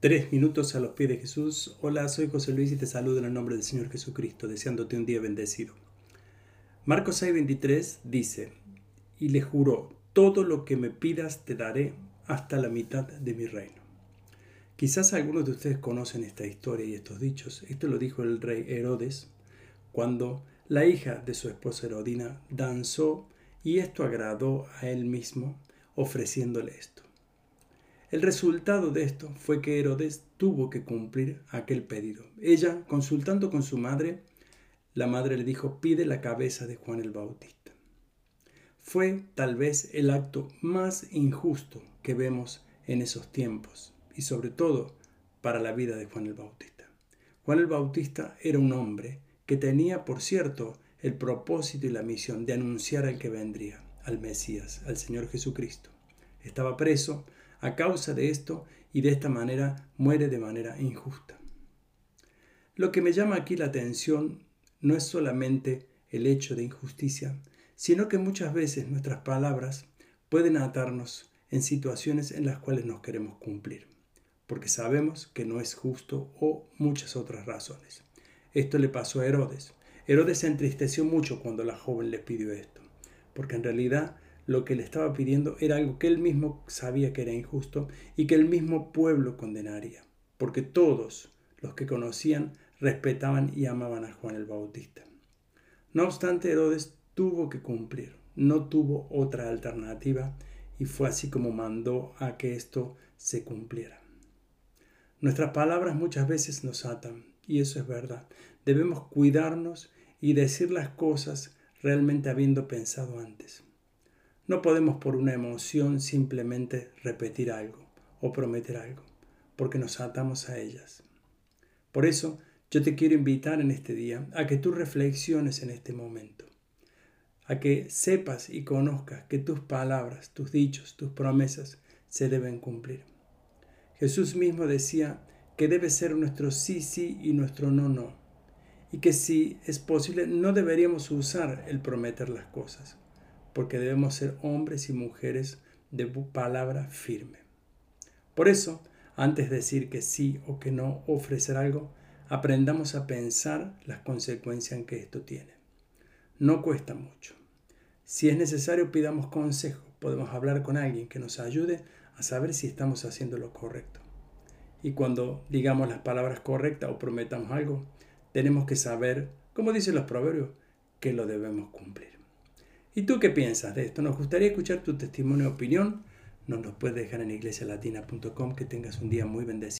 Tres minutos a los pies de Jesús. Hola, soy José Luis y te saludo en el nombre del Señor Jesucristo, deseándote un día bendecido. Marcos 6:23 dice, y le juró, todo lo que me pidas te daré hasta la mitad de mi reino. Quizás algunos de ustedes conocen esta historia y estos dichos. Esto lo dijo el rey Herodes cuando la hija de su esposa Herodina danzó y esto agradó a él mismo ofreciéndole esto. El resultado de esto fue que Herodes tuvo que cumplir aquel pedido. Ella, consultando con su madre, la madre le dijo, pide la cabeza de Juan el Bautista. Fue tal vez el acto más injusto que vemos en esos tiempos y sobre todo para la vida de Juan el Bautista. Juan el Bautista era un hombre que tenía, por cierto, el propósito y la misión de anunciar al que vendría, al Mesías, al Señor Jesucristo. Estaba preso, a causa de esto y de esta manera muere de manera injusta. Lo que me llama aquí la atención no es solamente el hecho de injusticia, sino que muchas veces nuestras palabras pueden atarnos en situaciones en las cuales nos queremos cumplir, porque sabemos que no es justo o muchas otras razones. Esto le pasó a Herodes. Herodes se entristeció mucho cuando la joven le pidió esto, porque en realidad lo que le estaba pidiendo era algo que él mismo sabía que era injusto y que el mismo pueblo condenaría, porque todos los que conocían respetaban y amaban a Juan el Bautista. No obstante, Herodes tuvo que cumplir, no tuvo otra alternativa y fue así como mandó a que esto se cumpliera. Nuestras palabras muchas veces nos atan, y eso es verdad. Debemos cuidarnos y decir las cosas realmente habiendo pensado antes. No podemos por una emoción simplemente repetir algo o prometer algo, porque nos atamos a ellas. Por eso yo te quiero invitar en este día a que tú reflexiones en este momento, a que sepas y conozcas que tus palabras, tus dichos, tus promesas se deben cumplir. Jesús mismo decía que debe ser nuestro sí, sí y nuestro no, no, y que si es posible no deberíamos usar el prometer las cosas porque debemos ser hombres y mujeres de palabra firme. Por eso, antes de decir que sí o que no, ofrecer algo, aprendamos a pensar las consecuencias en que esto tiene. No cuesta mucho. Si es necesario, pidamos consejo. Podemos hablar con alguien que nos ayude a saber si estamos haciendo lo correcto. Y cuando digamos las palabras correctas o prometamos algo, tenemos que saber, como dicen los proverbios, que lo debemos cumplir. ¿Y tú qué piensas de esto? Nos gustaría escuchar tu testimonio y opinión. Nos lo puedes dejar en iglesialatina.com. Que tengas un día muy bendecido.